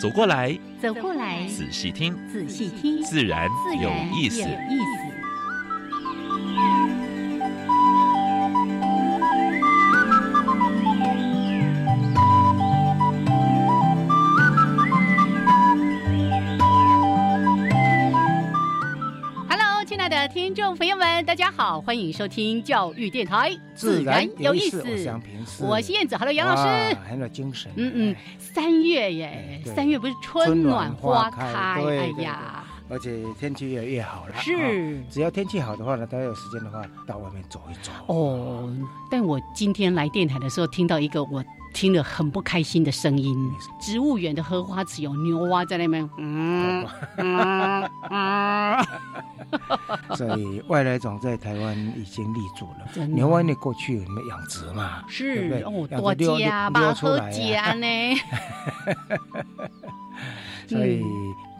走过来，走过来，仔细听，仔细听，自然有意思。Hello，朋友们，大家好，欢迎收听教育电台，自然有意思。我是燕子，Hello，杨老师，很有精神。嗯嗯，三月耶，三月不是春暖花开，哎呀，而且天气越来越好了。是，只要天气好的话呢，大家有时间的话，到外面走一走。哦，但我今天来电台的时候，听到一个我。听了很不开心的声音，植物园的荷花池有牛蛙在那边，嗯。嗯嗯，所以外来种在台湾已经立住了。牛蛙你过去有没有养殖嘛？是哦，多家吧，喝家呢。所以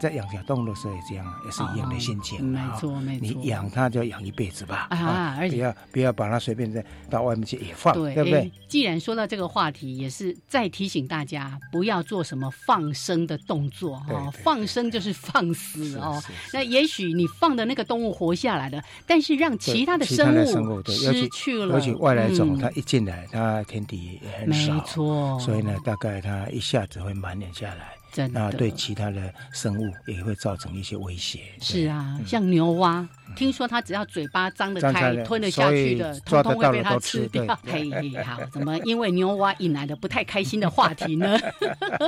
在养小动物的时候也这样，也是一样的心情。没错，没错。你养它就养一辈子吧，啊，而且不要不要把它随便在到外面去野放，对不对？既然说到这个话题，也是再提醒大家不要做什么放生的动作哦。放生就是放死哦。那也许你放的那个动物活下来了，但是让其他的生物失去了。而且外来种它一进来，它天敌也很少，没错。所以呢，大概它一下子会满脸下来。那对其他的生物也会造成一些威胁。是啊，像牛蛙，听说它只要嘴巴张得开，吞得下去的，通通会被它吃掉。嘿，好，怎么因为牛蛙引来的不太开心的话题呢？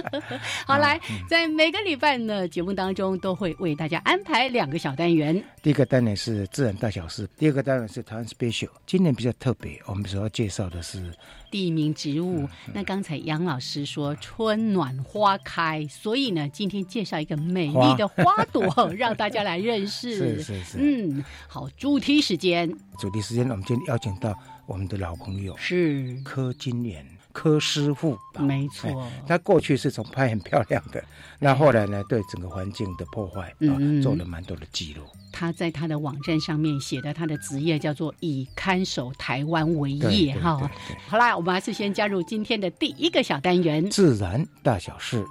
好，来，在每个礼拜呢节目当中，都会为大家安排两个小单元。第一个单元是自然大小事，第二个单元是台湾 special。今年比较特别，我们主要介绍的是。地名植物，那刚才杨老师说春暖花开，所以呢，今天介绍一个美丽的花朵，让大家来认识。是是是，嗯，好，主题时间，主题时间，我们今天邀请到我们的老朋友是。柯金莲柯师傅，没错，他过去是从拍很漂亮的，那后来呢，对整个环境的破坏啊，做了蛮多的记录。他在他的网站上面写的，他的职业叫做以看守台湾为业哈。好啦，我们还是先加入今天的第一个小单元——自然大小事。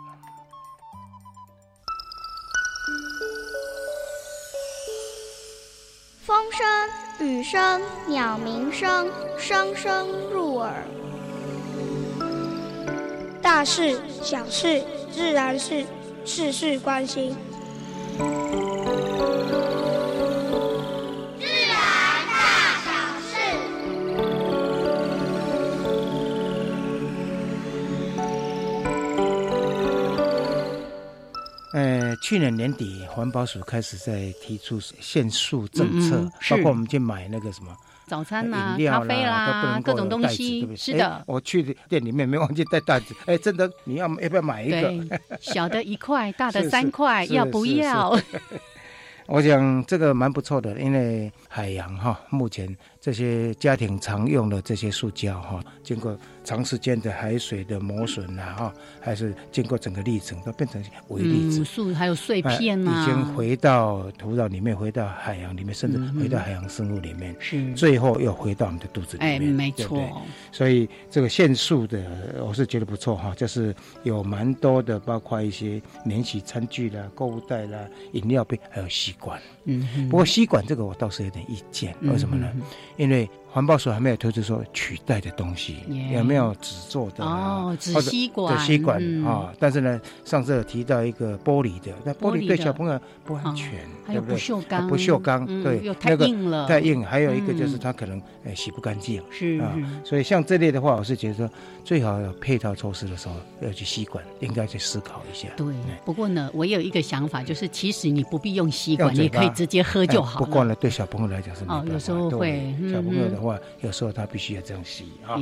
风声、雨声、鸟鸣声，声声入耳。大事、小事、自然是事事关心。呃，去年年底，环保署开始在提出限速政策，包括我们去买那个什么早餐啦、咖啡啦，各种东西。是的，我去店里面没忘记带袋子。哎，真的，你要要不要买一个？小的一块，大的 三块，要不要？我想这个蛮不错的，因为海洋哈，目前这些家庭常用的这些塑胶哈，经过。长时间的海水的磨损呐，哈，还是经过整个历程都变成微粒子，树还有碎片啊，已经回到土壤里面，回到海洋里面，甚至回到海洋生物里面，是最后又回到我们的肚子里面，没错。所以这个限塑的，我是觉得不错哈，就是有蛮多的，包括一些免洗餐具啦、购物袋啦、饮料杯，还有吸管。嗯，不过吸管这个我倒是有点意见，为什么呢？因为环保署还没有推出说取代的东西，有没有纸做的哦，纸吸管纸吸管啊？但是呢，上次有提到一个玻璃的，那玻璃对小朋友不安全，对不对？不锈钢，不锈钢，对，太硬了，太硬。还有一个就是它可能呃洗不干净，是啊。所以像这类的话，我是觉得说最好有配套措施的时候要去吸管，应该去思考一下。对，不过呢，我有一个想法，就是其实你不必用吸管，你可以直接喝就好不过呢，对小朋友来讲是哦，有时候会小朋友的。的话，有时候他必须要这样吸啊。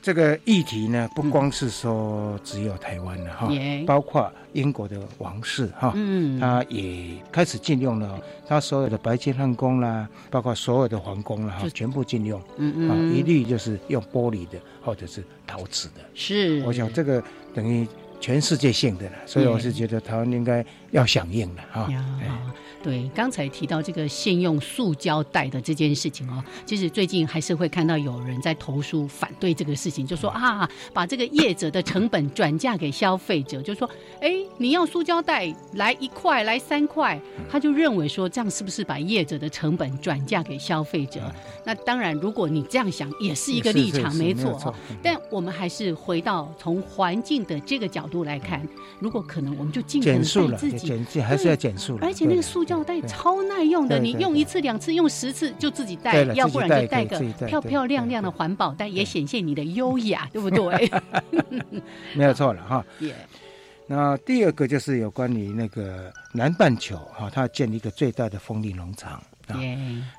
这个议题呢，不光是说只有台湾的哈，包括英国的王室哈，嗯，他也开始禁用了，他所有的白金汉宫啦，包括所有的皇宫啦，哈，全部禁用，嗯嗯，啊，一律就是用玻璃的或者是陶瓷的。是，我想这个等于全世界性的了，所以我是觉得台湾应该要响应了哈。对，刚才提到这个限用塑胶袋的这件事情哦，其实最近还是会看到有人在投诉反对这个事情，就说啊，把这个业者的成本转嫁给消费者，就说，哎，你要塑胶袋来一块，来三块，他就认为说这样是不是把业者的成本转嫁给消费者？那当然，如果你这样想，也是一个立场，没错。但我们还是回到从环境的这个角度来看，如果可能，我们就尽可能自己减，还是要减速。而且那个塑胶。袋超耐用的，你用一次两次，用十次就自己带，要不然就带个漂漂亮亮的环保袋，也显现你的优雅，对不对？没有错了哈。那第二个就是有关于那个南半球哈，它建立一个最大的风力农场啊，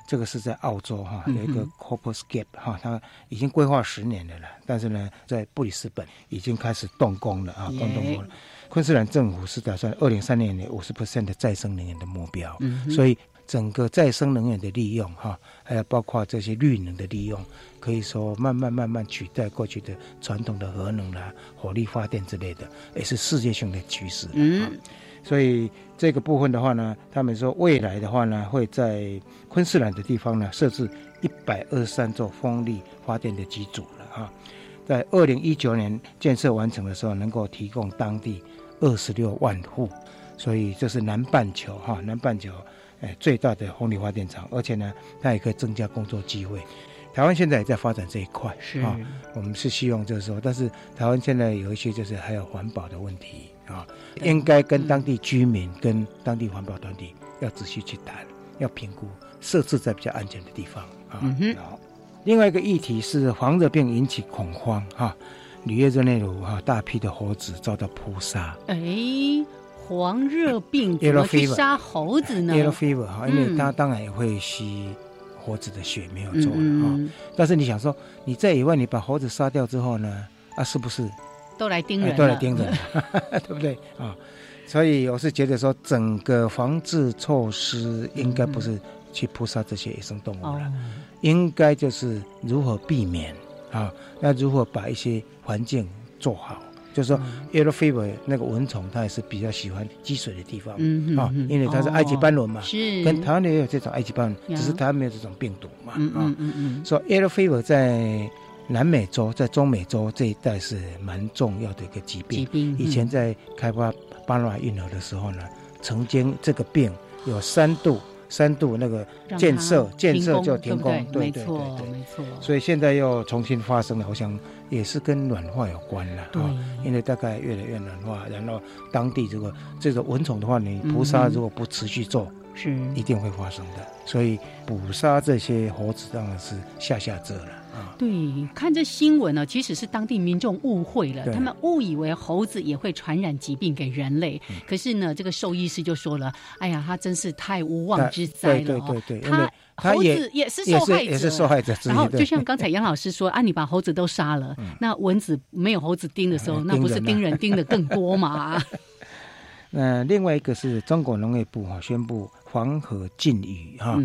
这个是在澳洲哈，有一个 Copperscape 哈，它已经规划十年的了，但是呢，在布里斯本已经开始动工了啊，动工了。昆士兰政府是打算二零三零年五十 percent 的再生能源的目标，所以整个再生能源的利用哈，还有包括这些绿能的利用，可以说慢慢慢慢取代过去的传统的核能啦、火力发电之类的，也是世界性的趋势。嗯，所以这个部分的话呢，他们说未来的话呢，会在昆士兰的地方呢设置一百二十三座风力发电的机组了哈，在二零一九年建设完成的时候，能够提供当地。二十六万户，所以这是南半球哈，南半球哎最大的风力发电厂，而且呢，它也可以增加工作机会。台湾现在也在发展这一块，是啊，我们是希望就是说，但是台湾现在有一些就是还有环保的问题啊，应该跟当地居民、跟当地环保团体要仔细去谈，要评估设置在比较安全的地方啊。好，另外一个议题是黄热病引起恐慌哈。里约热内卢哈，大批的猴子遭到扑杀。哎，黄热病怎么去杀猴子呢？Yellow fever 哈，因为它当然也会吸猴子的血，没有错的哈。但是你想说，你在野外你把猴子杀掉之后呢？啊，是不是都来盯人？都来盯人，对不对啊？所以我是觉得说，整个防治措施应该不是去扑杀这些野生动物了，应该就是如何避免。啊，那如何把一些环境做好？就是说，yellow fever 那个蚊虫，它也是比较喜欢积水的地方啊，因为它是埃及斑蚊嘛，是跟台湾也有这种埃及斑蚊，只是台湾没有这种病毒嘛啊。说 yellow fever 在南美洲、在中美洲这一带是蛮重要的一个疾病。疾病以前在开发巴拿马运河的时候呢，曾经这个病有三度。三度那个建设建设就停工，对对对对，没错。所以现在又重新发生了，我想也是跟暖化有关了啊。因为大概越来越暖化，然后当地这个这个蚊虫的话，你捕杀如果不持续做，是一定会发生的。所以捕杀这些猴子当然是下下策了。对，看这新闻呢，其实是当地民众误会了，他们误以为猴子也会传染疾病给人类。可是呢，这个兽医师就说了：“哎呀，他真是太无妄之灾了对对对，他猴子也是受害者，也是受害者。然后就像刚才杨老师说啊，你把猴子都杀了，那蚊子没有猴子叮的时候，那不是叮人叮的更多吗？那另外一个是中国农业部哈宣布。黄河禁渔哈，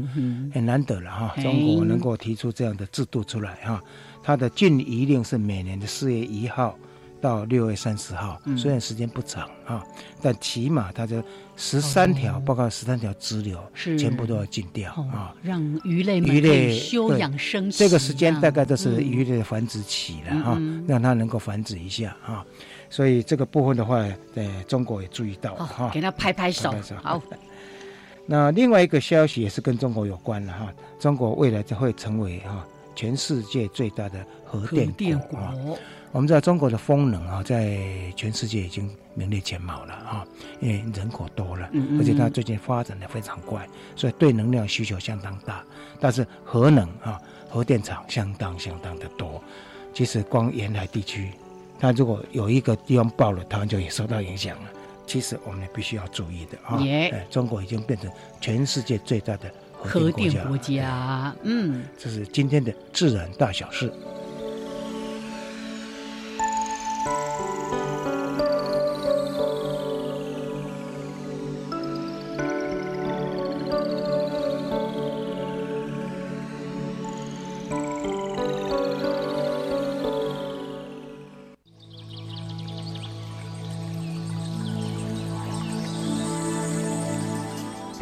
很难得了哈。中国能够提出这样的制度出来哈，它的禁渔令是每年的四月一号到六月三十号，虽然时间不长哈，但起码它的十三条，包括十三条支流，全部都要禁掉啊，让鱼类鱼类休养生息。这个时间大概都是鱼类的繁殖期了哈，让它能够繁殖一下啊。所以这个部分的话，呃，中国也注意到哈，给他拍拍手，好。那另外一个消息也是跟中国有关了哈，中国未来就会成为哈全世界最大的核电国啊。我们知道中国的风能啊，在全世界已经名列前茅了哈，因为人口多了，而且它最近发展的非常快，所以对能量需求相当大。但是核能啊，核电厂相当相当的多。其实光沿海地区，它如果有一个地方爆了，台湾就也受到影响了。其实我们必须要注意的啊！中国已经变成全世界最大的核电国家。嗯，这是今天的自然大小事。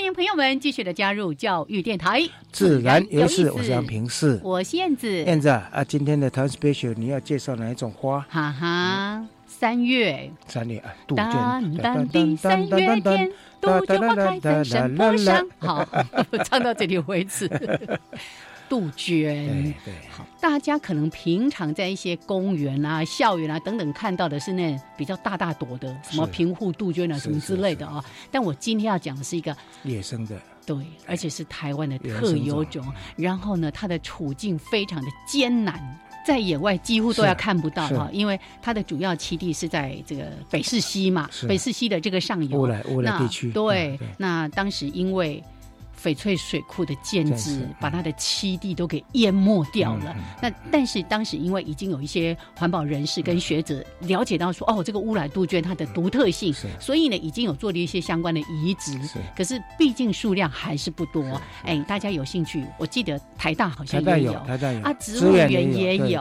欢迎朋友们继续的加入教育电台，自然有事，我是杨平四，我是燕子，燕子啊，今天的台湾 special 你要介绍哪一种花？哈哈，三月，三月啊，杜鹃，淡淡三月天，杜鹃花开在山坡上。好，唱到这里为止。杜鹃，对好，大家可能平常在一些公园啊、校园啊等等看到的是那比较大大朵的，什么平户杜鹃啊什么之类的啊。但我今天要讲的是一个野生的，对，而且是台湾的特有种。然后呢，它的处境非常的艰难，在野外几乎都要看不到哈，因为它的主要栖地是在这个北势溪嘛，北势溪的这个上游。乌来乌来地区。对，那当时因为。翡翠水库的建制，把它的栖地都给淹没掉了。那但是当时因为已经有一些环保人士跟学者了解到说，哦，这个乌来杜鹃它的独特性，所以呢已经有做了一些相关的移植。可是毕竟数量还是不多。哎，大家有兴趣？我记得台大好像也有，台大有啊，植物园也有。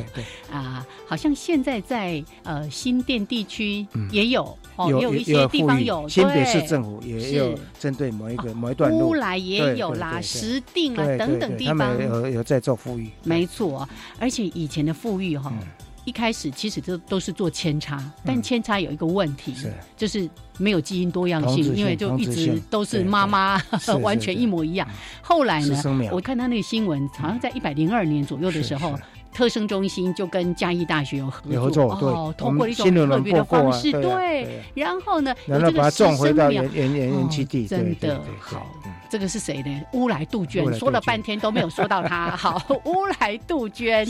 啊，好像现在在呃新店地区也有。哦有一些地方有，新北市政府也有针对某一个某一段路，乌来也有啦，石定啦等等地方，有有在做富裕。没错，而且以前的富裕哈，一开始其实都都是做扦插，但扦插有一个问题，就是没有基因多样性，因为就一直都是妈妈 完全一模一样。后来呢，我看他那个新闻，好像在一百零二年左右的时候。特生中心就跟嘉义大学有合作，哦，通过一种特别的方式，对，然后呢，然后把它种回到原原原地，真的好。这个是谁呢？乌来杜鹃，说了半天都没有说到他。好，乌来杜鹃，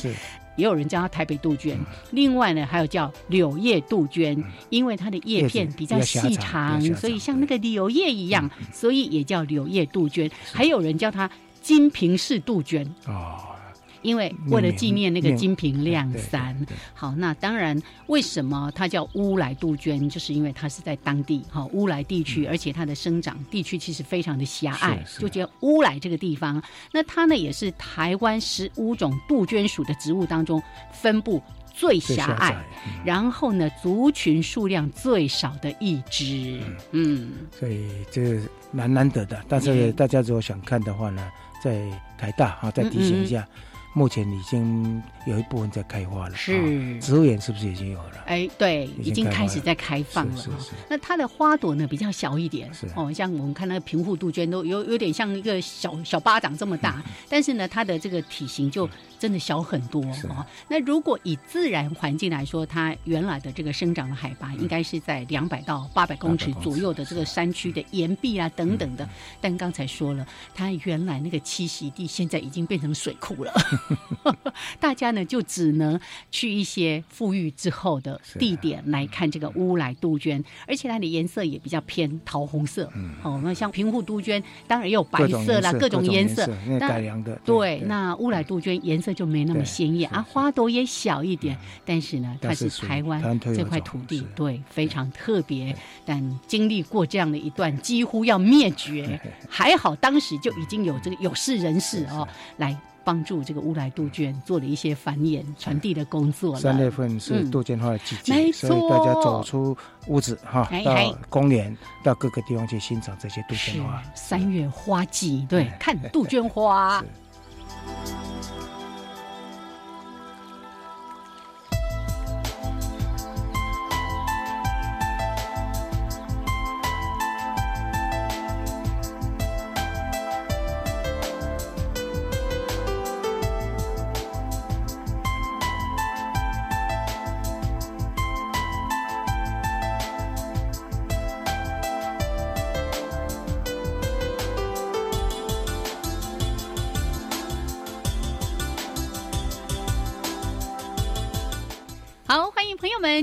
也有人叫它台北杜鹃。另外呢，还有叫柳叶杜鹃，因为它的叶片比较细长，所以像那个柳叶一样，所以也叫柳叶杜鹃。还有人叫它金瓶式杜鹃。哦。因为为了纪念那个金瓶亮三，好，那当然，为什么它叫乌来杜鹃？就是因为它是在当地哈乌来地区，而且它的生长地区其实非常的狭隘，就叫乌来这个地方。那它呢，也是台湾十五种杜鹃属的植物当中分布最狭隘，然后呢，族群数量最少的一只。嗯，所以这蛮难得的。但是大家如果想看的话呢，在台大啊，再提醒一下。目前已经有一部分在开花了，是植物园是不是已经有了？哎，对，已经开始在开放了。那它的花朵呢比较小一点，哦，像我们看那个平户杜鹃都有有点像一个小小巴掌这么大，但是呢，它的这个体型就。真的小很多哦。那如果以自然环境来说，它原来的这个生长的海拔应该是在两百到八百公尺左右的这个山区的岩壁啊等等的。但刚才说了，它原来那个栖息地现在已经变成水库了，大家呢就只能去一些富裕之后的地点来看这个乌来杜鹃，而且它的颜色也比较偏桃红色。哦，那像平户杜鹃当然也有白色啦，各种颜色，那改良的。对，那乌来杜鹃颜色。就没那么鲜艳啊，花朵也小一点，但是呢，它是台湾这块土地，对，非常特别。但经历过这样的一段几乎要灭绝，还好当时就已经有这个有识人士哦，来帮助这个乌来杜鹃做了一些繁衍传递的工作。三月份是杜鹃花的季节，所以大家走出屋子哈，到公园，到各个地方去欣赏这些杜鹃花。三月花季，对，看杜鹃花。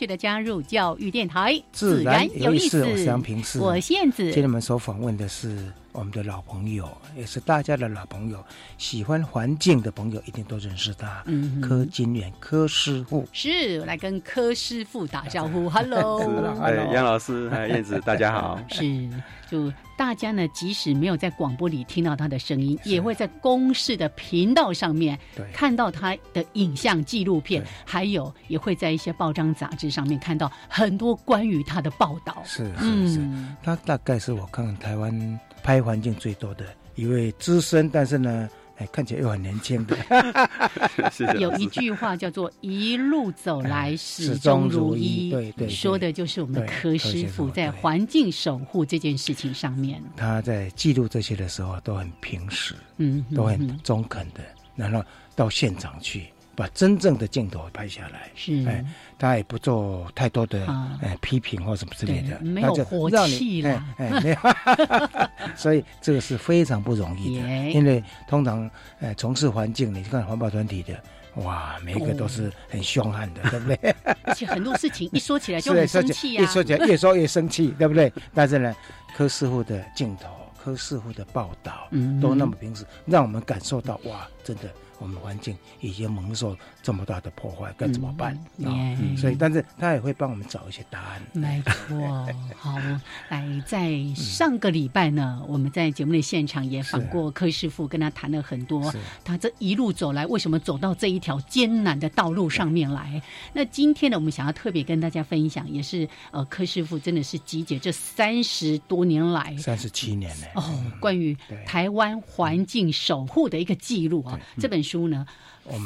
续的加入教育电台，自然有意思。我是杨平是，我燕子。今天我们所访问的是。我们的老朋友，也是大家的老朋友，喜欢环境的朋友一定都认识他。嗯，柯金远柯师傅是来跟柯师傅打招呼。Hello，哎，杨老师，哎，燕子，大家好。是，就大家呢，即使没有在广播里听到他的声音，也会在公视的频道上面看到他的影像纪录片，还有也会在一些报章杂志上面看到很多关于他的报道。是是是，他大概是我看台湾。拍环境最多的一位资深，但是呢，哎，看起来又很年轻的。有一句话叫做“一路走来始终如一”，对对，说的就是我们柯师傅在环境守护这件事情上面。他在记录这些的时候都很平实，嗯，都很中肯的，然后到现场去。把真正的镜头拍下来，是。哎，他也不做太多的哎批评或什么之类的，没有火气了，哎，没有，所以这个是非常不容易的，因为通常哎从事环境，你看环保团体的，哇，每一个都是很凶悍的，对不对？而且很多事情一说起来就很生气啊，一说起来越说越生气，对不对？但是呢，柯师傅的镜头，柯师傅的报道，嗯，都那么平时，让我们感受到哇，真的。我们环境已经蒙受这么大的破坏，该怎么办啊？所以，但是他也会帮我们找一些答案。没错，好，来，在上个礼拜呢，我们在节目的现场也访过柯师傅，跟他谈了很多，他这一路走来，为什么走到这一条艰难的道路上面来？那今天呢，我们想要特别跟大家分享，也是呃，柯师傅真的是集结这三十多年来，三十七年呢，哦，关于台湾环境守护的一个记录啊，这本书。书呢，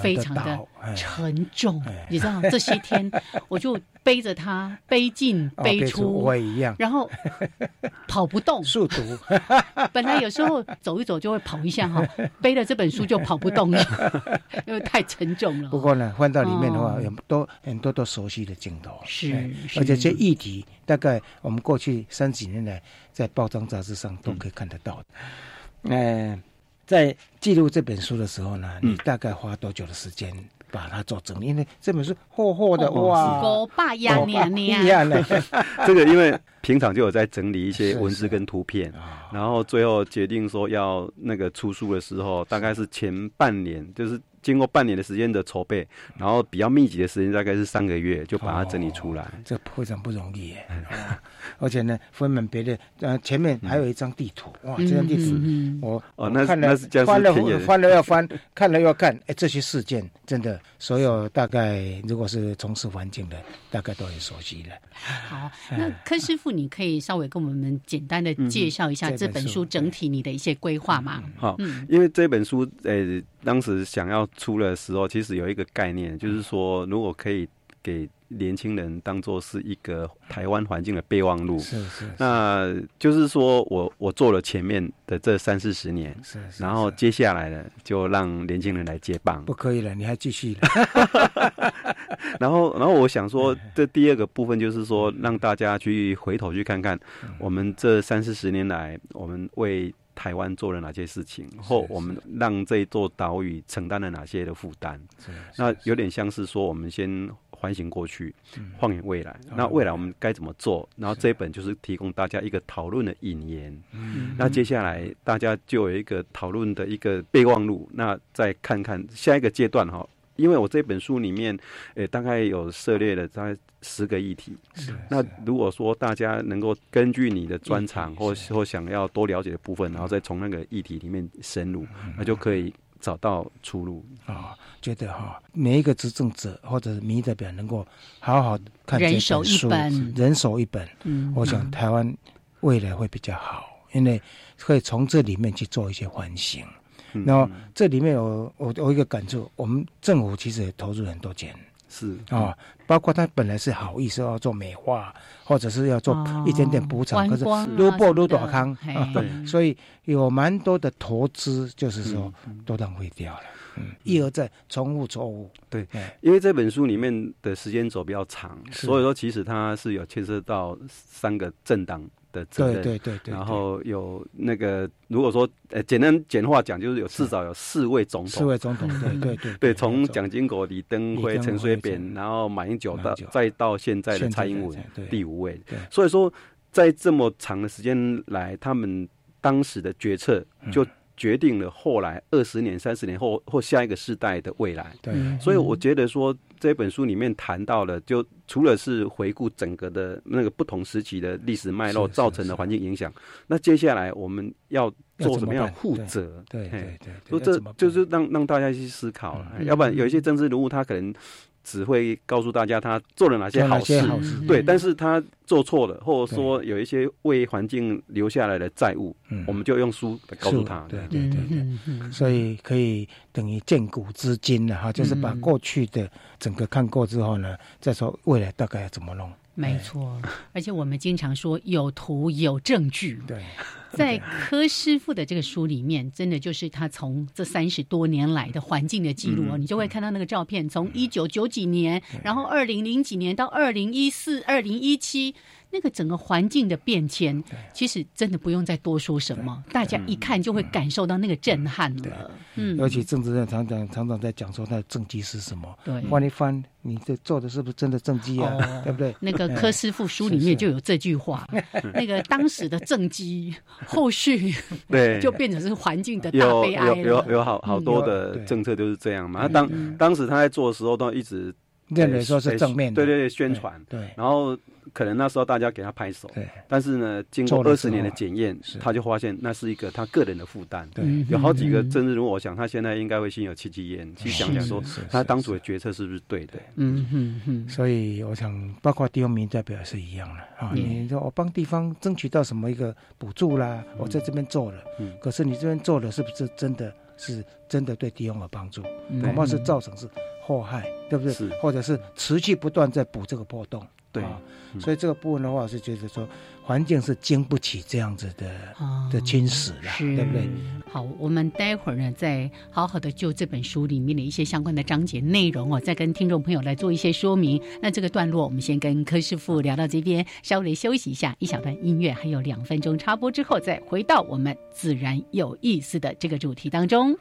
非常的沉重，你知道 这些天我就背着它背进背出，我也一样，然后 跑不动，速读。本来有时候走一走就会跑一下哈，背了这本书就跑不动了，因为太沉重了。不过呢，翻到里面的话，有多很多都熟悉的镜头，是，而且这议题大概我们过去三几年来在报章杂志上都可以看得到的，嗯。在记录这本书的时候呢，你大概花多久的时间把它做整理？因为这本书厚厚的哇，这个因为平常就有在整理一些文字跟图片，然后最后决定说要那个出书的时候，大概是前半年，就是。经过半年的时间的筹备，然后比较密集的时间大概是三个月，就把它整理出来。这非常不容易耶！而且呢，分门别类，呃，前面还有一张地图，哇，这张地图我哦，那看了翻了翻了要翻，看了要 看，哎，这些事件真的，所有大概如果是从事环境的，大概都很熟悉了。好，那柯师傅，你可以稍微跟我们简单的介绍一下这本书整体你的一些规划吗？好，因为这本书，呃。当时想要出的时候，其实有一个概念，就是说，如果可以给年轻人当做是一个台湾环境的备忘录，是是，那就是说我我做了前面的这三四十年，是，然后接下来呢，就让年轻人来接棒。不可以了，你还继续。然后，然后我想说，这第二个部分就是说，让大家去回头去看看，我们这三四十年来，我们为。台湾做了哪些事情，或我们让这座岛屿承担了哪些的负担？那有点像是说，我们先反省过去，放眼未来。那未来我们该怎么做？然后这一本就是提供大家一个讨论的引言。那接下来大家就有一个讨论的一个备忘录。那再看看下一个阶段哈。因为我这本书里面，诶，大概有涉猎了大概十个议题。是。那如果说大家能够根据你的专长或或想要多了解的部分，然后再从那个议题里面深入，那就可以找到出路。啊，觉得哈，每一个执政者或者民意代表能够好好看这本书，人手一本，嗯，我想台湾未来会比较好，因为会从这里面去做一些反省。然后这里面有我我一个感触，我们政府其实也投入很多钱，是。啊，包括他本来是好意思要做美化，或者是要做一点点补偿，可是撸破撸短康，对，所以有蛮多的投资，就是说都浪费掉了，嗯，一而再重复错误，对，因为这本书里面的时间轴比较长，所以说其实它是有牵涉到三个政党。的责任，对对对，然后有那个如果说呃简单简化讲，就是有至少有四位总统，四位总统，对对 对，对，从蒋经国、李登辉、陈水扁，然后马英九到再到现在的蔡英文第五位，所以说在这么长的时间来，他们当时的决策就。决定了后来二十年、三十年后或下一个世代的未来。对，所以我觉得说这本书里面谈到了，就除了是回顾整个的那个不同时期的历史脉络造成的环境影响，那接下来我们要做什么样负责？对对对，所以这就是让让大家去思考了。要不然有一些政治人物他可能。只会告诉大家他做了哪些好事，对，但是他做错了，或者说有一些为环境留下来的债务，我们就用书来告诉他。对对对对，所以可以等于见古知今了哈，就是把过去的整个看过之后呢，再说未来大概要怎么弄。没错，而且我们经常说有图有证据。对。在柯师傅的这个书里面，真的就是他从这三十多年来的环境的记录哦，你就会看到那个照片，从一九九几年，然后二零零几年到二零一四、二零一七。那个整个环境的变迁，其实真的不用再多说什么，大家一看就会感受到那个震撼了。嗯，而且政治上常常常常在讲说他的政绩是什么，对，翻一翻，你这做的是不是真的政绩啊？对不对？那个柯师傅书里面就有这句话，那个当时的政绩，后续对。就变成是环境的大悲哀有有有好好多的政策就是这样嘛。当当时他在做的时候，都一直认为说是正面对对对宣传，对，然后。可能那时候大家给他拍手，对。但是呢，经过二十年的检验，他就发现那是一个他个人的负担。对，有好几个政治人物，我想他现在应该会心有戚戚焉，去想想说他当初的决策是不是对的。嗯嗯嗯。所以我想，包括地方民代表也是一样的啊。你说我帮地方争取到什么一个补助啦，我在这边做了，可是你这边做了是不是真的是真的对地方有帮助？恐怕是造成是祸害，对不对？是，或者是持续不断在补这个破洞。对。所以这个部分的话，我是觉得说，环境是经不起这样子的的侵蚀的，对不对？好，我们待会儿呢，再好好的就这本书里面的一些相关的章节内容哦，再跟听众朋友来做一些说明。那这个段落，我们先跟柯师傅聊到这边，稍微休息一下，一小段音乐，还有两分钟插播之后，再回到我们自然有意思的这个主题当中。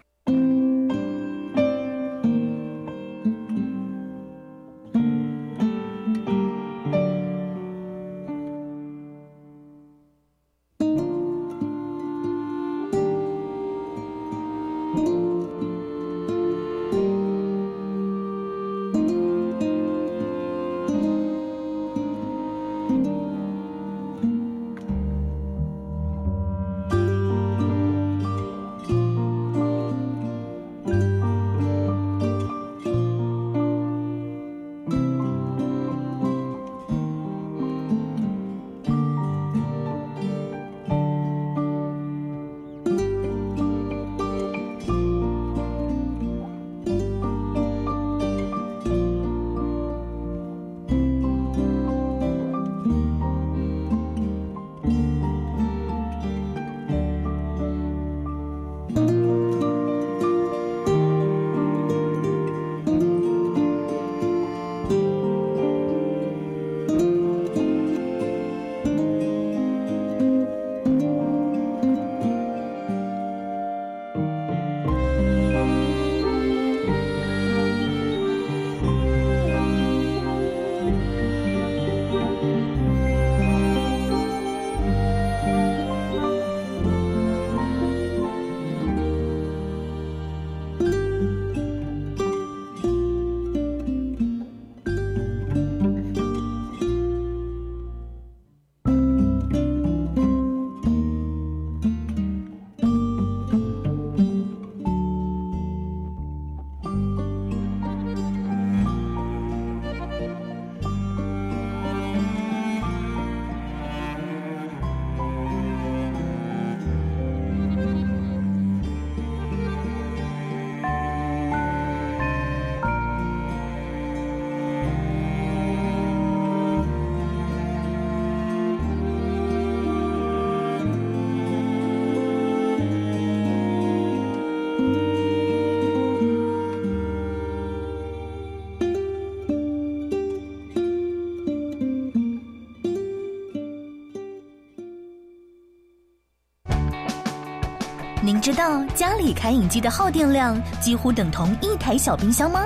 知道家里开饮机的耗电量几乎等同一台小冰箱吗？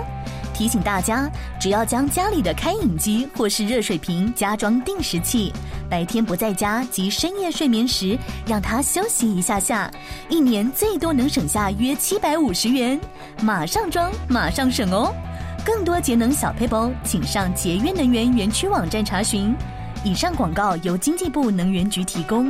提醒大家，只要将家里的开饮机或是热水瓶加装定时器，白天不在家及深夜睡眠时，让它休息一下下，一年最多能省下约七百五十元。马上装，马上省哦！更多节能小配包，请上节约能源园区网站查询。以上广告由经济部能源局提供。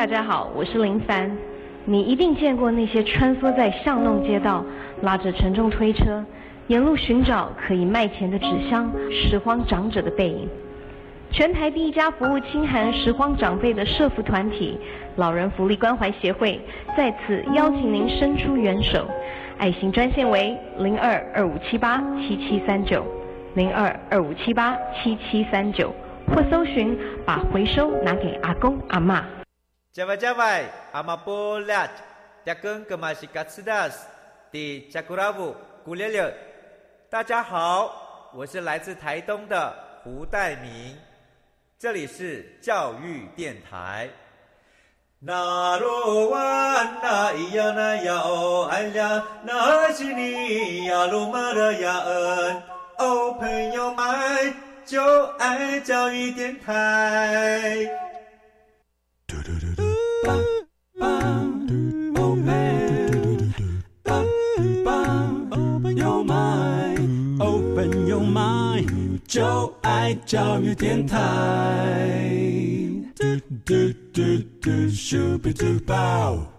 大家好，我是林凡。你一定见过那些穿梭在巷弄街道，拉着沉重推车，沿路寻找可以卖钱的纸箱、拾荒长者的背影。全台第一家服务清寒拾荒长辈的社福团体——老人福利关怀协会，在此邀请您伸出援手。爱心专线为零二二五七八七七三九零二二五七八七七三九。或搜寻，把回收拿给阿公阿妈。加外加外，阿妈波拉，扎根格玛西卡斯达斯，的加古拉布古列列。大家好，我是来自台东的胡代明，这里是教育电台。那罗哇那咿呀那呀哦哎呀，那是你呀鲁玛的呀恩哦朋友们。就爱教育电台。就爱教育电台。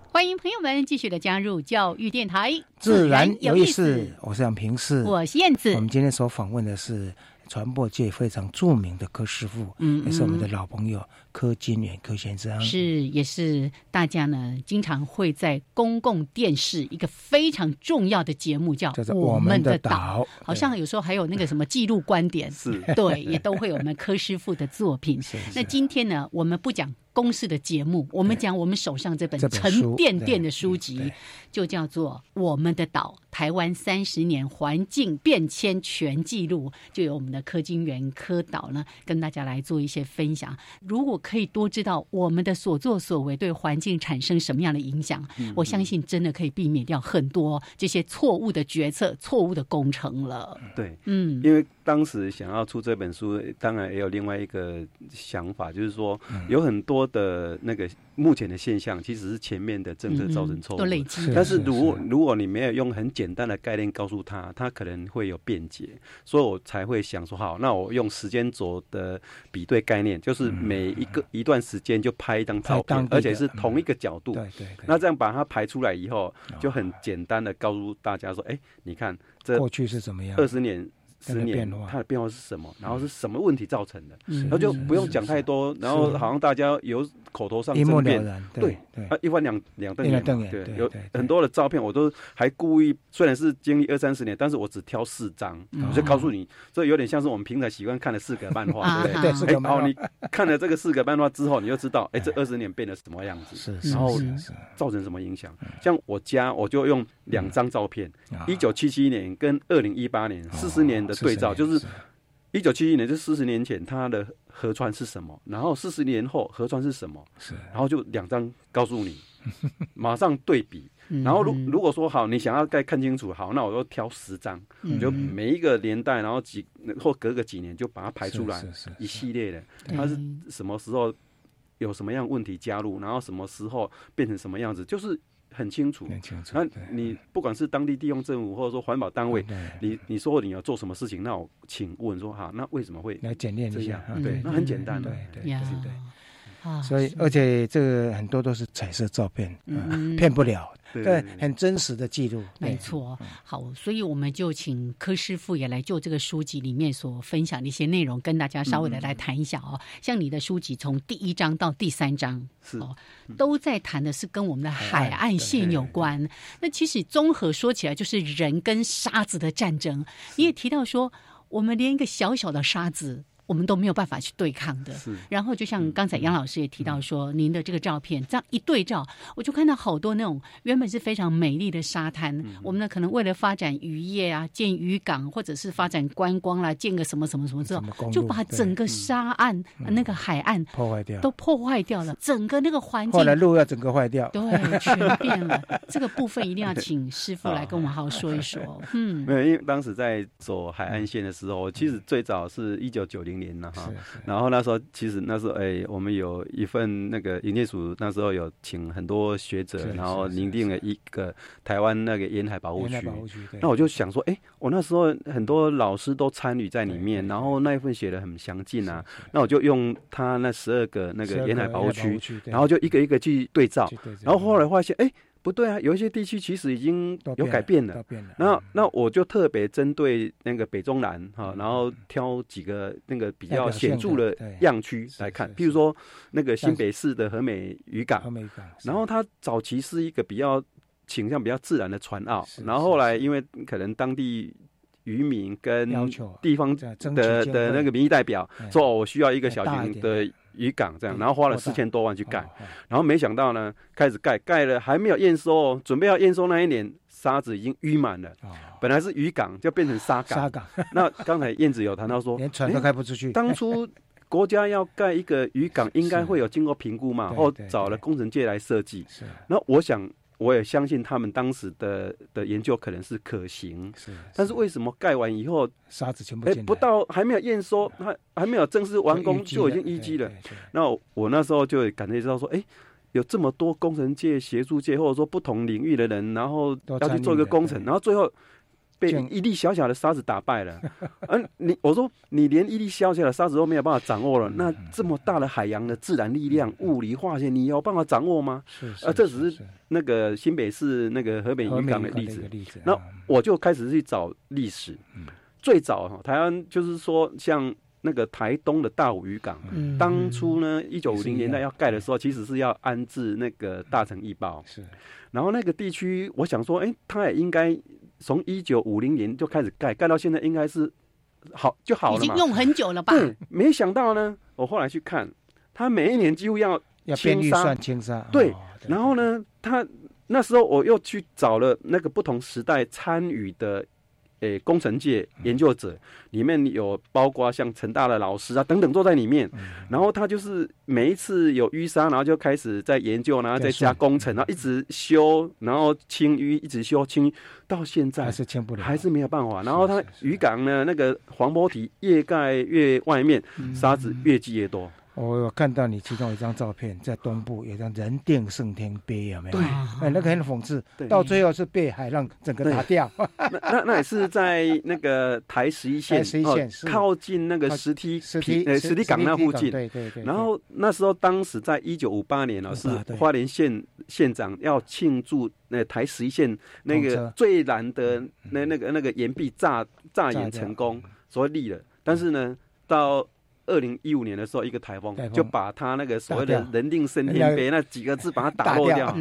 欢迎朋友们继续的加入教育电台，自然有意思。我是杨平世，我是燕子。我们今天所访问的是。传播界非常著名的柯师傅，嗯，也是我们的老朋友柯金元柯先生，是也是大家呢经常会在公共电视一个非常重要的节目叫《我们的岛》，好像有时候还有那个什么记录观点，是。对，也都会有我们柯师傅的作品。那今天呢，我们不讲公式的节目，我们讲我们手上这本沉甸甸的书籍，就叫做《我们的岛：台湾三十年环境变迁全记录》，就由我们的。柯金元柯导呢，跟大家来做一些分享。如果可以多知道我们的所作所为对环境产生什么样的影响，我相信真的可以避免掉很多这些错误的决策、错误的工程了。对，嗯，因为当时想要出这本书，当然也有另外一个想法，就是说有很多的那个目前的现象，其实是前面的政策造成错误，都累积。但是如果如果你没有用很简单的概念告诉他，他可能会有辩解，所以我才会想。说好，那我用时间轴的比对概念，就是每一个一段时间就拍一张照片，而且是同一个角度。对对。那这样把它排出来以后，就很简单的告诉大家说：，哎，你看这过去是怎么样？二十年。十年，它的变化是什么？然后是什么问题造成的？然后就不用讲太多，然后好像大家有口头上争辩，对，啊，一翻两两瞪眼，对，有很多的照片，我都还故意，虽然是经历二三十年，但是我只挑四张，我就告诉你，这有点像是我们平常习惯看的四格漫画，对不对？对，哦，你看了这个四格漫画之后，你就知道，哎，这二十年变得什么样子，然后造成什么影响？像我家，我就用两张照片，一九七七年跟二零一八年，四十年的。对照就是一九七一年，就四十年前，它的河川是什么？然后四十年后河川是什么？是，然后就两张告诉你，马上对比。然后如如果说好，你想要再看清楚，好，那我就挑十张，就每一个年代，然后几或隔个几年就把它排出来，一系列的，它是什么时候有什么样问题加入，然后什么时候变成什么样子，就是。很清楚，那你不管是当地地方政府或者说环保单位，你你说你要做什么事情，那我请问说哈，那为什么会来检验一下？对，那很简单的，对对对。所以而且这个很多都是彩色照片，骗不了。对，很真实的记录，没错。好，所以我们就请柯师傅也来就这个书籍里面所分享的一些内容，跟大家稍微的来谈一下哦。像你的书籍从第一章到第三章，是哦，都在谈的是跟我们的海岸线有关。那其实综合说起来，就是人跟沙子的战争。你也提到说，我们连一个小小的沙子。我们都没有办法去对抗的。然后就像刚才杨老师也提到说，您的这个照片这样一对照，我就看到好多那种原本是非常美丽的沙滩。我们呢可能为了发展渔业啊，建渔港或者是发展观光啦，建个什么什么什么之后，就把整个沙岸那个海岸破坏掉，都破坏掉了。整个那个环境，后来路要整个坏掉，对，全变了。这个部分一定要请师傅来跟我们好好说一说。嗯，没有，因为当时在走海岸线的时候，其实最早是一九九零。年了哈，然后那时候其实那时候哎，我们有一份那个营业署那时候有请很多学者，然后拟定了一个台湾那个沿海保护区。那我就想说，哎，我那时候很多老师都参与在里面，然后那一份写的很详尽啊。那我就用他那十二个那个沿海保护区，然后就一个一个去对照，然后后来发现，哎。不对啊，有一些地区其实已经有改变了。那那我就特别针对那个北中南哈，然后挑几个那个比较显著的样区来看。譬如说那个新北市的和美渔港，然后它早期是一个比较倾向比较自然的船澳，然后后来因为可能当地渔民跟地方的的那个民意代表说，我需要一个小型的。渔港这样，然后花了四千多万去盖，然后没想到呢，开始盖，盖了还没有验收哦，准备要验收那一年，沙子已经淤满了。本来是渔港，就变成沙港。沙港。那刚才燕子有谈到说，连船都开不出去。当初国家要盖一个渔港，应该会有经过评估嘛，或找了工程界来设计。是。那我想。我也相信他们当时的的研究可能是可行，是。但是为什么盖完以后沙子全部哎不到还没有验收，还还没有正式完工就已经淤积了？那我那时候就感觉到说，哎，有这么多工程界、协助界或者说不同领域的人，然后要去做一个工程，然后最后。被一粒小小的沙子打败了，而，你我说你连一粒小小的沙子都没有办法掌握了，那这么大的海洋的自然力量、物理化学，你有办法掌握吗？是，呃，这只是那个新北市那个河北渔港的例子。那我就开始去找历史，最早哈台湾就是说像那个台东的大武渔港，嗯当初呢一九五零年代要盖的时候，其实是要安置那个大城易报，是，然后那个地区，我想说，哎，它也应该。从一九五零年就开始盖，盖到现在应该是好就好了。已经用很久了吧？对，没想到呢，我后来去看，他每一年几乎要要清沙，清沙。对，然后呢，他那时候我又去找了那个不同时代参与的。诶，工程界研究者里面有包括像成大的老师啊等等坐在里面，然后他就是每一次有淤沙，然后就开始在研究，然后再加工程，然后一直修，然后清淤，一直修清，到现在还是清不了，还是没有办法。然后他渔港呢，那个黄波体越盖越外面，沙子越积越多。我有看到你其中一张照片，在东部有张人定胜天碑，有没有？对，哎，那个很讽刺，到最后是被海浪整个打掉。那那那也是在那个台十一线，十一线靠近那个石梯石梯港那附近。对对对。然后那时候，当时在一九五八年呢，是花莲县县长要庆祝那台十一线那个最难的那那个那个岩壁炸炸岩成功，所以立了。但是呢，到二零一五年的时候，一个台风就把他那个所谓的“人定胜天碑”那几个字把它打落掉。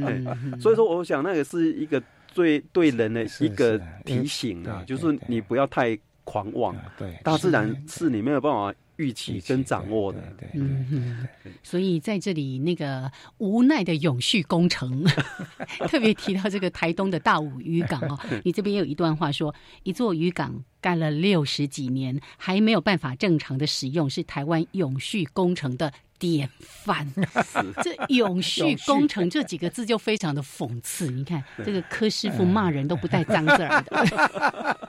所以说，我想那个是一个最对人的一个提醒啊，就是你不要太狂妄。对，大自然是你没有办法。预期跟掌握的，对，嗯，所以在这里那个无奈的永续工程，特别提到这个台东的大武渔港哦，你这边有一段话说，一座渔港干了六十几年，还没有办法正常的使用，是台湾永续工程的典范。这永续工程这几个字就非常的讽刺，你看这个柯师傅骂人都不带脏字儿的。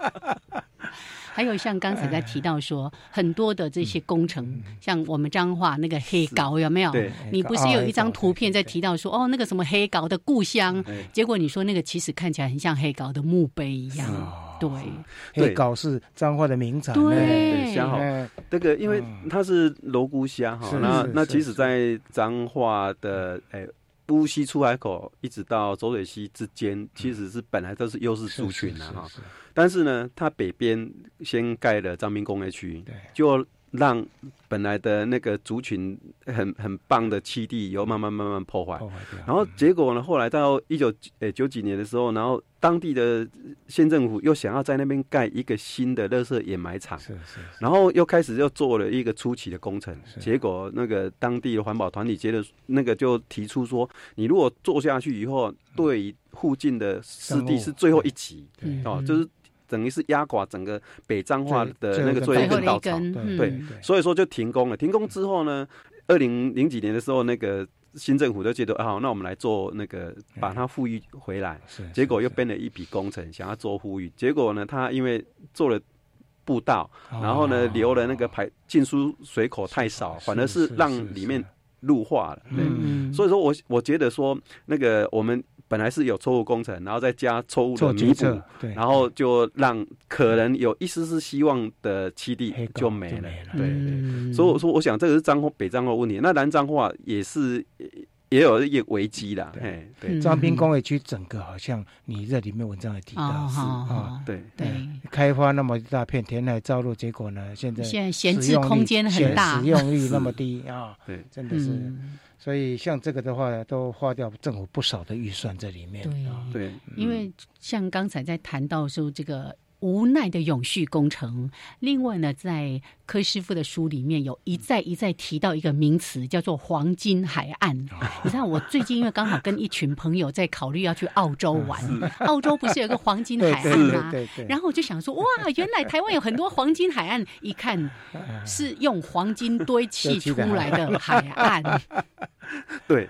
还有像刚才在提到说，很多的这些工程，像我们彰化那个黑稿有没有？你不是有一张图片在提到说，哦，那个什么黑稿的故乡，结果你说那个其实看起来很像黑稿的墓碑一样。对，黑稿是彰化的名产。对，虾好，这个因为它是罗姑虾哈，那那其实，在彰化的诶。乌溪出海口一直到浊水溪之间，其实是本来都是优势族群的哈。但是呢，它北边先盖了张滨工业区，就让本来的那个族群很很棒的栖地，又慢慢慢慢破坏。然后结果呢，后来到一九诶九几年的时候，然后。当地的县政府又想要在那边盖一个新的垃圾掩埋场，是是，然后又开始又做了一个初期的工程，结果那个当地的环保团体觉得那个就提出说，你如果做下去以后，对附近的湿地是最后一级，哦，就是等于是压垮整个北彰化的那个最后一根稻草，对，所以说就停工了。停工之后呢，二零零几年的时候那个。新政府就觉得啊，好，那我们来做那个把它富裕回来。是，结果又编了一笔工程，想要做富裕。结果呢，他因为做了步道，然后呢，留了那个排进出水口太少，反而是让里面陆化了。对，所以说我我觉得说那个我们。本来是有错误工程，然后再加错误的弥补，然后就让可能有一丝丝希望的七地就没了。对，所以我说，我想这个是彰化北彰化问题，那南彰化也是也有一个危机啦。对，对，彰滨工业区整个好像你这里面文章也提到是啊，对对，开发那么一大片填海造陆，结果呢，现在现在闲置空间很大，使用率那么低啊，对，真的是。所以像这个的话，都花掉政府不少的预算在里面。对，因为像刚才在谈到说这个。无奈的永续工程。另外呢，在柯师傅的书里面有一再一再提到一个名词，叫做“黄金海岸”。你知道，我最近因为刚好跟一群朋友在考虑要去澳洲玩，澳洲不是有个黄金海岸吗？然后我就想说，哇，原来台湾有很多黄金海岸，一看是用黄金堆砌出来的海岸。对，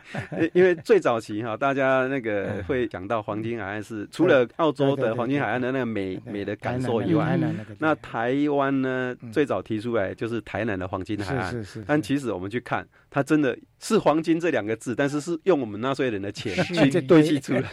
因为最早期哈，大家那个会讲到黄金海岸是除了澳洲的黄金海岸的那个美美的感受以外，那台湾呢最早提出来就是台南的黄金海岸，但其实我们去看。它真的是黄金这两个字，但是是用我们纳税人的钱去堆砌出来。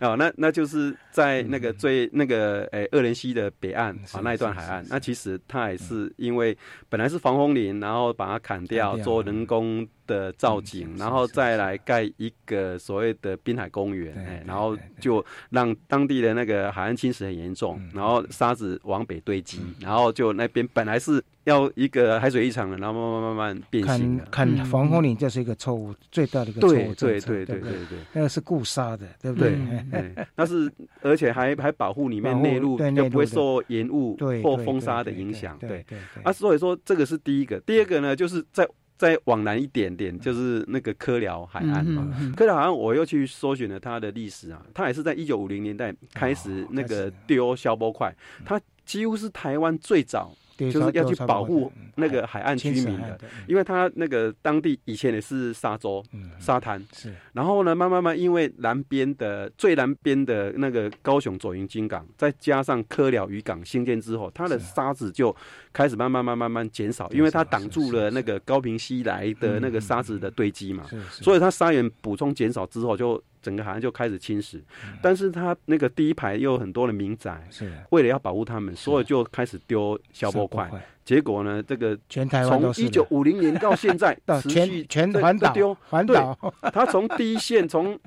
啊。那那就是在那个最那个诶，鄂伦西的北岸啊那一段海岸，那其实它也是因为本来是防风林，然后把它砍掉做人工的造景，然后再来盖一个所谓的滨海公园，哎，然后就让当地的那个海岸侵蚀很严重，然后沙子往北堆积，然后就那边本来是。要一个海水浴场了，然后慢慢慢慢变形了。看防空林，这是一个错误，最大的一个错误。对对对对对对，那个是固沙的，对不对？对，那是而且还还保护里面内陆，就不会受盐雾或风沙的影响。对对。啊，所以说这个是第一个。第二个呢，就是在再往南一点点，就是那个科辽海岸嘛。科辽海岸，我又去搜寻了它的历史啊，它也是在一九五零年代开始那个丢消波块，它几乎是台湾最早。就是要去保护那个海岸居民的，因为他那个当地以前也是沙洲、沙滩，是。然后呢，慢慢慢，因为南边的最南边的那个高雄左营金港，再加上科寮渔港兴建之后，它的沙子就开始慢慢慢慢慢减少，因为它挡住了那个高平西来的那个沙子的堆积嘛，所以它沙源补充减少之后就。整个海岸就开始侵蚀，但是他那个第一排又有很多的民宅，是。为了要保护他们，所以就开始丢消波块。结果呢，这个全台湾从一九五零年到现在，持续全环岛丢。环岛，他从第一线从。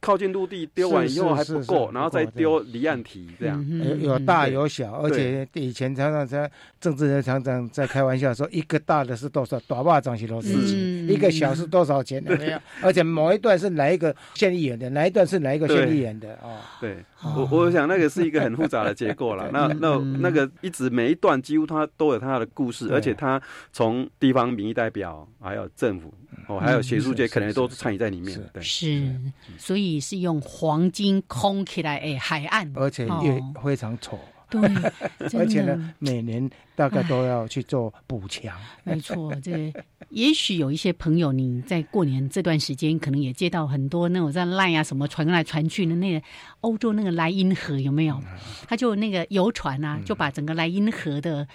靠近陆地丢完以后还不够，然后再丢离岸体，这样。有有大有小，而且以前常常在政治人常常在开玩笑说，一个大的是多少，大坝长是。多少钱，一个小是多少钱，没有？而且某一段是哪一个县议员的，哪一段是哪一个县议员的啊？对，我我想那个是一个很复杂的结构了。那那那个一直每一段几乎它都有它的故事，而且它从地方民意代表还有政府。哦，还有学术界可能都参与在里面，对，是，所以是用黄金空起来诶，海岸，而且也非常丑，对，而且呢，每年大概都要去做补强，没错，这也许有一些朋友，你在过年这段时间，可能也接到很多那种在赖啊什么传来传去的那个欧洲那个莱茵河有没有？他就那个游船啊，就把整个莱茵河的。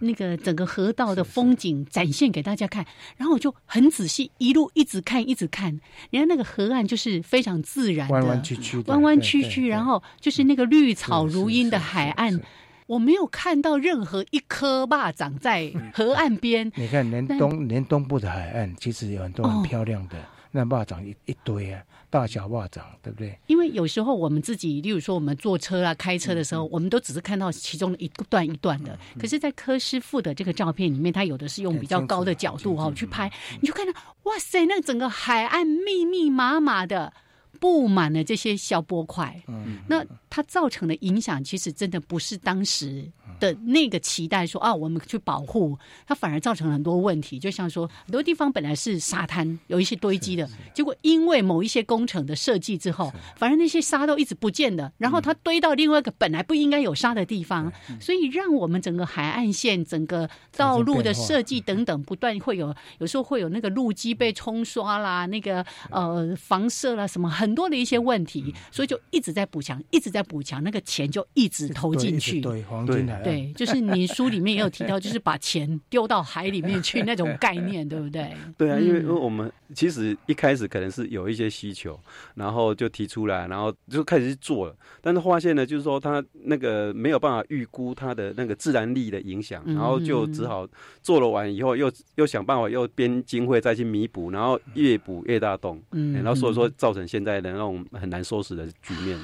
那个整个河道的风景展现给大家看。然后我就很仔细一路一直看一直看，人家那个河岸就是非常自然的，弯弯曲曲，弯弯曲曲，然后就是那个绿草如茵的海岸。我没有看到任何一颗蚂长在河岸边。你看，连东连东部的海岸，其实有很多很漂亮的那蚂蚱一一堆啊，大小蚂蚱，对不对？因为有时候我们自己，例如说我们坐车啊、开车的时候，我们都只是看到其中的一段一段的。可是，在柯师傅的这个照片里面，他有的是用比较高的角度哈去拍，你就看到哇塞，那整个海岸密密麻麻的。布满了这些小波块，那它造成的影响，其实真的不是当时的那个期待说啊，我们去保护它，反而造成了很多问题。就像说，很多地方本来是沙滩，有一些堆积的，结果因为某一些工程的设计之后，反而那些沙都一直不见了，然后它堆到另外一个本来不应该有沙的地方，所以让我们整个海岸线、整个道路的设计等等，不断会有，有时候会有那个路基被冲刷啦，那个呃房舍啦什么很。多的一些问题，所以就一直在补强，一直在补强，那个钱就一直投进去。对，黄金对，就是你书里面也有提到，就是把钱丢到海里面去那种概念，对不对？对啊，因为因为我们其实一开始可能是有一些需求，然后就提出来，然后就开始去做了，但是发现呢，就是说他那个没有办法预估它的那个自然力的影响，然后就只好做了完以后，又又想办法又编经费再去弥补，然后越补越大洞，嗯，然后所以说造成现在。的那种很难收拾的局面，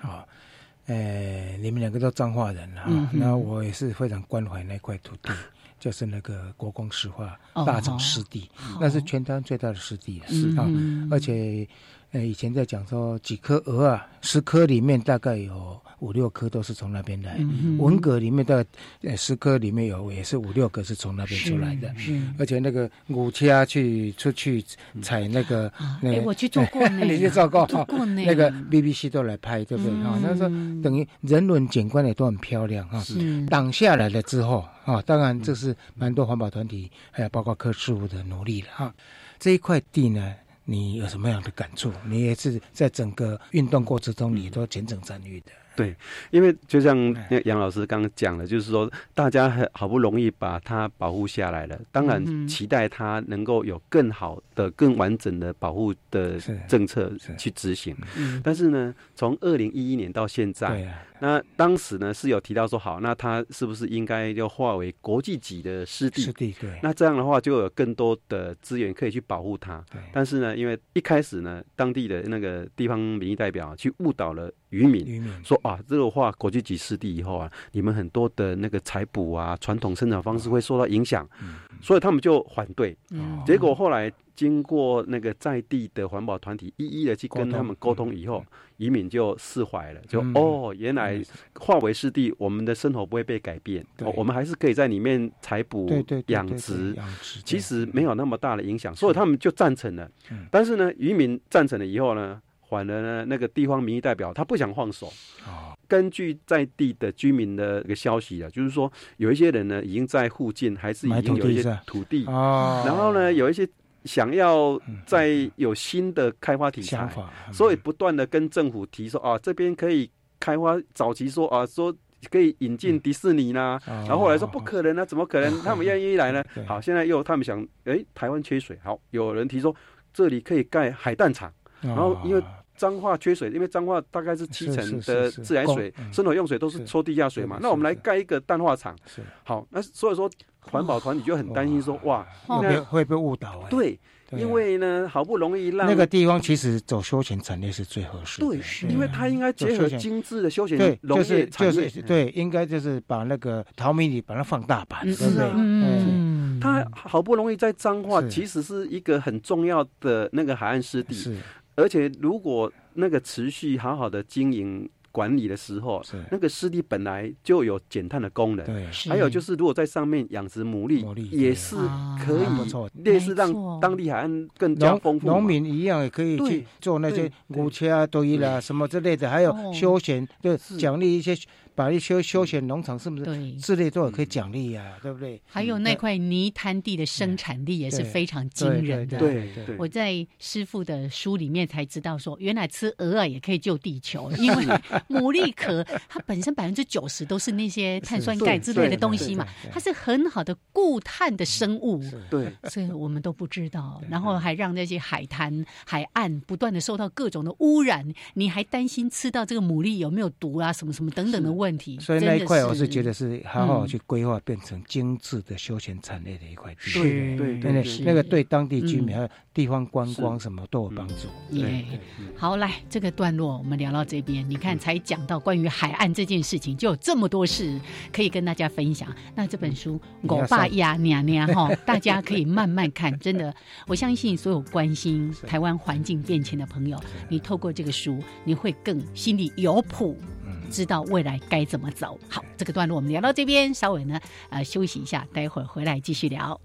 好，呃，你们两个都彰化人啊，那我也是非常关怀那块土地，就是那个国光石化大厂湿地，那是全台最大的湿地是啊，而且呃以前在讲说几颗鹅啊，十颗里面大概有。五六颗都是从那边来，文革里面的呃十颗里面有也是五六个是从那边出来的，而且那个五家去出去采那个，哎，我去做过呢，你去做过，那个 BBC 都来拍，对不对啊？那时候等于人文景观也都很漂亮哈。挡下来了之后啊，当然这是蛮多环保团体还有包括科事务的努力了哈。这一块地呢。你有什么样的感触？你也是在整个运动过程中，你都全程参与的。对，因为就像那杨老师刚刚讲的，就是说大家好不容易把它保护下来了，当然期待它能够有更好的、更完整的保护的政策去执行。但是呢，从二零一一年到现在。那当时呢是有提到说好，那它是不是应该要划为国际级的湿地？湿地对。那这样的话就有更多的资源可以去保护它。但是呢，因为一开始呢，当地的那个地方民意代表去误导了渔民，渔民。说啊，这个话国际级湿地以后啊，你们很多的那个采捕啊，传统生产方式会受到影响，所以他们就反对。结果后来。经过那个在地的环保团体一一的去跟他们沟通。以后，渔民就释怀了，就哦，原来化为湿地，我们的生活不会被改变，我们还是可以在里面采捕、养殖，其实没有那么大的影响，所以他们就赞成了。但是呢，渔民赞成了以后呢，反而呢，那个地方民意代表他不想放手。根据在地的居民的一个消息啊，就是说有一些人呢，已经在附近还是已经有一些土地啊，然后呢，有一些。想要再有新的开发题材，所以不断的跟政府提说啊，这边可以开发。早期说啊，说可以引进迪士尼啦，然后后来说不可能啊，怎么可能？他们愿意来呢？好，现在又他们想，哎，台湾缺水，好，有人提说这里可以盖海淡厂，然后因为彰化缺水，因为彰化大概是七成的自来水、生活用水都是抽地下水嘛，那我们来盖一个淡化厂，好，那所以说。环保团体就很担心说，哇，会会被误导。对，因为呢，好不容易让那个地方其实走休闲产业是最合适。对，因为它应该结合精致的休闲农业产业。对，应该就是把那个淘米里把它放大版。是啊，嗯，它好不容易在彰化，其实是一个很重要的那个海岸湿地。是，而且如果那个持续好好的经营。管理的时候，那个湿地本来就有减碳的功能，对，还有就是如果在上面养殖牡蛎，也是可以，类似让当地海岸更加丰富。农民一样也可以去做那些牛车啊、堆啦什么之类的，还有休闲，就奖励一些把一些休闲农场是不是对之类都有可以奖励呀？对不对？还有那块泥滩地的生产力也是非常惊人的。对对，我在师傅的书里面才知道说，原来吃鹅啊也可以救地球，因为牡蛎壳它本身百分之九十都是那些碳酸钙之类的东西嘛，它是很好的固碳的生物。对，所以我们都不知道，然后还让那些海滩海岸不断的受到各种的污染，你还担心吃到这个牡蛎有没有毒啊？什么什么等等的问题。所以那一块我是觉得是好好去规划，变成精致的休闲产业的一块地。对对对，那个对当地居民还有地方观光什么都有帮助。耶，好，来这个段落我们聊到这边，你看才讲到关于海岸这件事情，就有这么多事可以跟大家分享。那这本书《我爸呀娘娘》哈，大家可以慢慢看。真的，我相信所有关心台湾环境变迁的朋友，你透过这个书，你会更心里有谱。知道未来该怎么走。好，这个段落我们聊到这边，稍微呢，呃，休息一下，待会儿回来继续聊。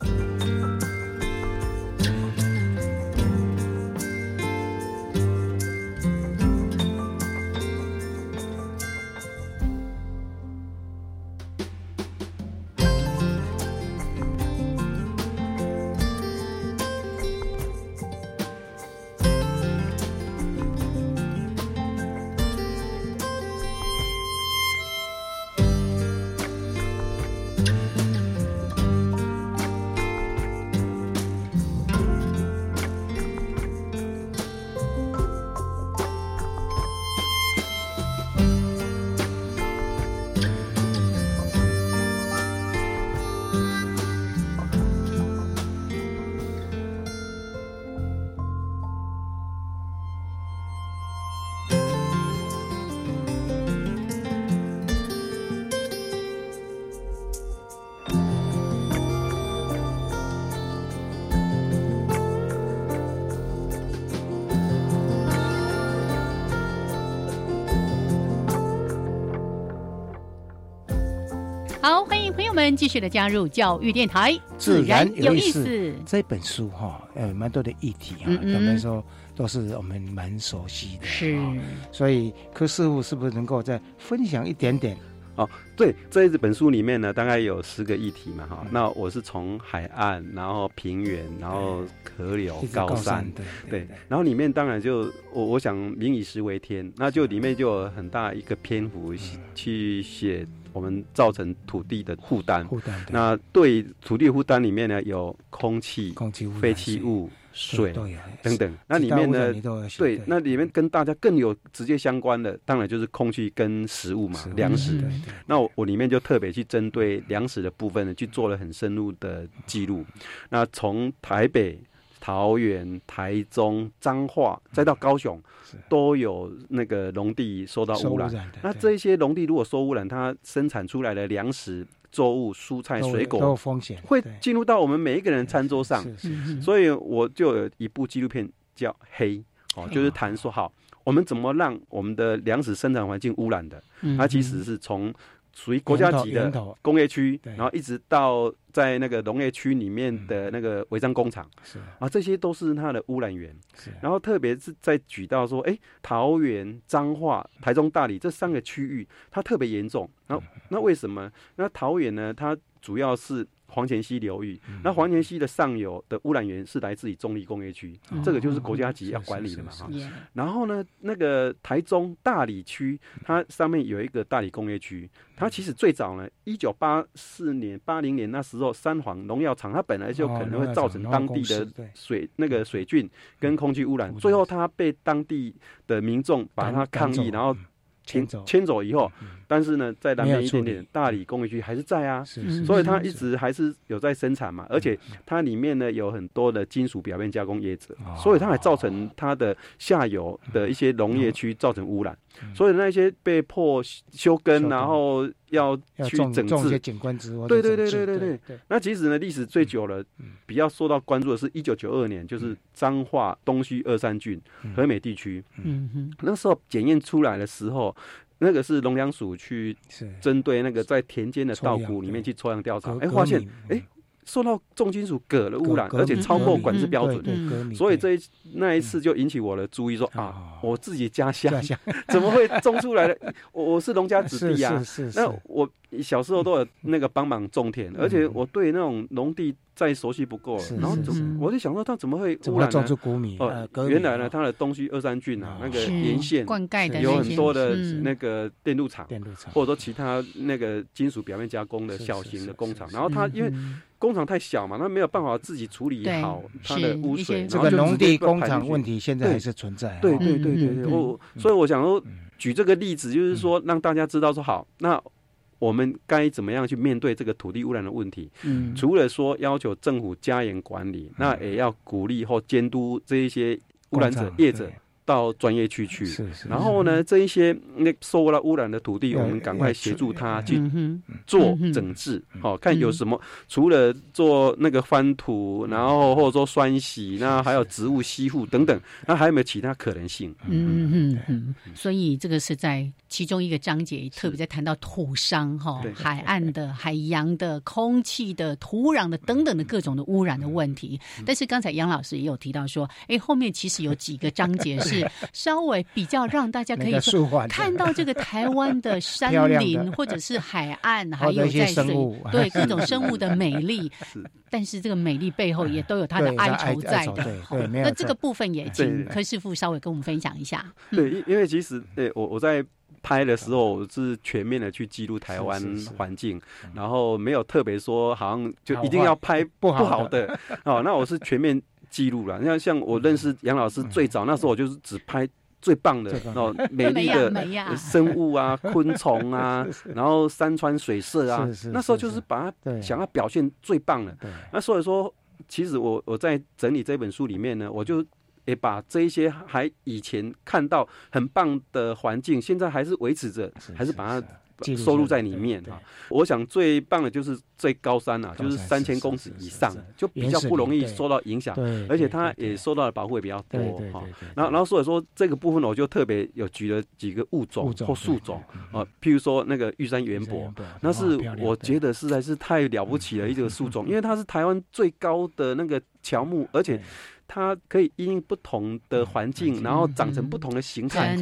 们继续的加入教育电台，自然有意思。这本书哈，呃，蛮多的议题啊，坦白说都是我们蛮熟悉的。是，所以柯师傅是不是能够再分享一点点？哦，对，这一本书里面呢，大概有十个议题嘛，哈。那我是从海岸，然后平原，然后河流、高山，对对。然后里面当然就我我想民以食为天，那就里面就有很大一个篇幅去写。我们造成土地的负担，那对土地负担里面呢，有空气、空气废弃物、水等等。那里面呢，对，那里面跟大家更有直接相关的，当然就是空气跟食物嘛，粮食。那我我里面就特别去针对粮食的部分呢，去做了很深入的记录。那从台北。桃园、台中、彰化，再到高雄，都有那个农地受到污染。那这些农地如果受污染，它生产出来的粮食、作物、蔬菜、水果都有风险，会进入到我们每一个人餐桌上。所以我就有一部纪录片叫《黑》，哦，就是谈说好，我们怎么让我们的粮食生产环境污染的？它其实是从。属于国家级的工业区，然后一直到在那个农业区里面的那个违章工厂，啊，这些都是它的污染源。然后特别是在举到说，哎，桃园、彰化、台中、大理这三个区域，它特别严重。然后那为什么？那桃园呢？它主要是。黄泉溪流域，那黄泉溪的上游的污染源是来自于中立工业区，这个就是国家级要管理的嘛哈。然后呢，那个台中大理区，它上面有一个大理工业区，它其实最早呢，一九八四年、八零年那时候，三黄农药厂它本来就可能会造成当地的水那个水菌跟空气污染，最后它被当地的民众把它抗议，然后。迁走，迁走以后，但是呢，在南边一点点大理工业区还是在啊，所以它一直还是有在生产嘛，而且它里面呢有很多的金属表面加工业者，所以它还造成它的下游的一些农业区造成污染。所以那些被迫休耕，然后要去整治，对对对对对。对。那其实呢，历史最久了，比较受到关注的是一九九二年，就是彰化东区二三郡和美地区。嗯。哼，那时候检验出来的时候，那个是农粮署去针对那个在田间的稻谷里面去抽样调查，哎，发现哎。受到重金属铬的污染，而且超过管制标准，所以这一那一次就引起我的注意，说啊，我自己家乡 怎么会种出来的？我我是农家子弟啊，那我小时候都有那个帮忙种田，而且我对那种农地。再熟悉不过了，然后怎我就想说，它怎么会污染呢？哦，原来呢，它的东西二三郡啊，那个沿线灌溉的有很多的那个电路厂，电路厂。或者说其他那个金属表面加工的小型的工厂，然后它因为工厂太小嘛，它没有办法自己处理好它的污水，这个农地工厂问题现在还是存在。对对对对对，我所以我想说举这个例子，就是说让大家知道说好那。我们该怎么样去面对这个土地污染的问题？嗯，除了说要求政府加严管理，那也要鼓励或监督这一些污染者业者。到专业区去，是是然后呢，这一些那受了污染的土地，我们赶快协助他去做整治，好看有什么？除了做那个翻土，然后或者说酸洗，那还有植物吸附等等，那还有没有其他可能性？嗯嗯嗯。所以这个是在其中一个章节特别在谈到土商哈，海岸的、海洋的、空气的、土壤的等等的各种的污染的问题。但是刚才杨老师也有提到说，哎，后面其实有几个章节是。是 稍微比较让大家可以看到这个台湾的山林或者是海岸，还有在水对各种生物的美丽。但是这个美丽背后也都有它的哀愁在的。那这个部分也请柯师傅稍微跟我们分享一下。对，因因为其实对我我在拍的时候是全面的去记录台湾环境，然后没有特别说好像就一定要拍不好的哦。那我是全面。记录了，你看，像我认识杨老师最早那时候，我就是只拍最棒的哦，美丽的生物啊，昆虫啊，然后山川水色啊，那时候就是把它想要表现最棒的。那所以说，其实我我在整理这本书里面呢，我就也把这一些还以前看到很棒的环境，现在还是维持着，还是把它。收入在里面啊！我想最棒的就是最高山啊，就是三千公尺以上，就比较不容易受到影响，而且它也受到的保护也比较多哈。然后，然后所以说这个部分呢，我就特别有举了几个物种或树种啊，譬如说那个玉山圆柏，那是我觉得实在是太了不起了一个树种，因为它是台湾最高的那个乔木，而且。它可以因不同的环境，然后长成不同的形态，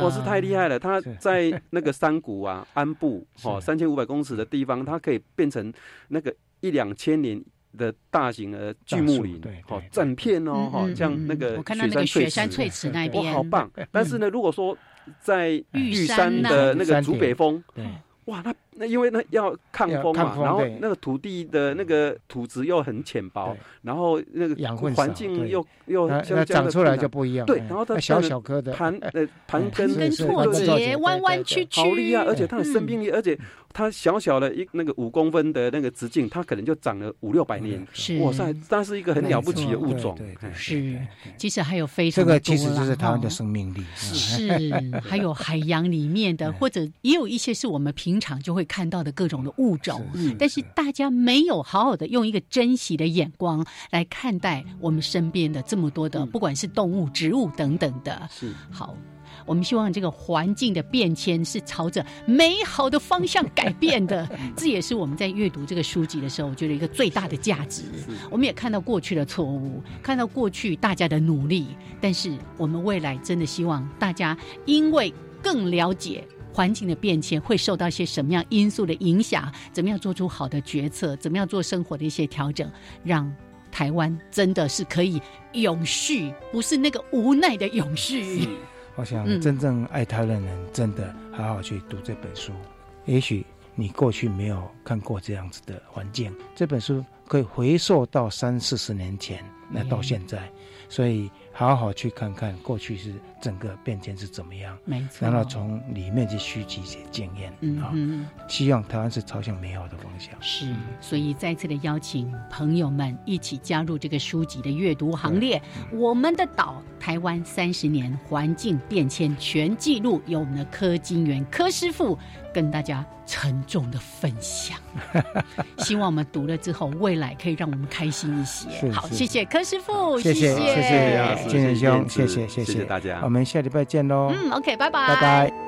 我是太厉害了。它在那个山谷啊，安布哦，三千五百公尺的地方，它可以变成那个一两千年的大型的巨木林，好，整片哦，哈，像那个雪山翠池那边，哇，好棒。但是呢，如果说在玉山的那个竹北峰，哇，那。那因为那要抗风嘛，然后那个土地的那个土质又很浅薄，然后那个环境又又那长出来就不一样。对，然后它小小颗的盘 呃盘根错节，弯弯曲曲，好厉害！而且它的生命力，而且它小小的一那个五公分的那个直径，它可能就长了五六百年。是哇塞，它是一个很了不起的物种。是，其实还有非常这个其实就是它的生命力。是，还有海洋里面的，或者也有一些是我们平常就会。看到的各种的物种，但是大家没有好好的用一个珍惜的眼光来看待我们身边的这么多的，不管是动物、植物等等的。是好，我们希望这个环境的变迁是朝着美好的方向改变的。这也是我们在阅读这个书籍的时候，我觉得一个最大的价值。我们也看到过去的错误，看到过去大家的努力，但是我们未来真的希望大家因为更了解。环境的变迁会受到一些什么样因素的影响？怎么样做出好的决策？怎么样做生活的一些调整？让台湾真的是可以永续，不是那个无奈的永续。我想，真正爱他的人，真的好好去读这本书。也许你过去没有看过这样子的环境，这本书可以回溯到三四十年前，那到现在，所以。好好去看看过去是整个变迁是怎么样，没错。然后从里面去蓄积一些经验，嗯，希望台湾是朝向美好的方向。是，所以再次的邀请朋友们一起加入这个书籍的阅读行列。我们的岛，台湾三十年环境变迁全记录，由我们的柯金元柯师傅。跟大家沉重的分享，希望我们读了之后，未来可以让我们开心一些。好，谢谢柯师傅，谢谢谢谢金仁兄，谢谢谢谢大家，我们下礼拜见喽。嗯，OK，拜拜，拜拜。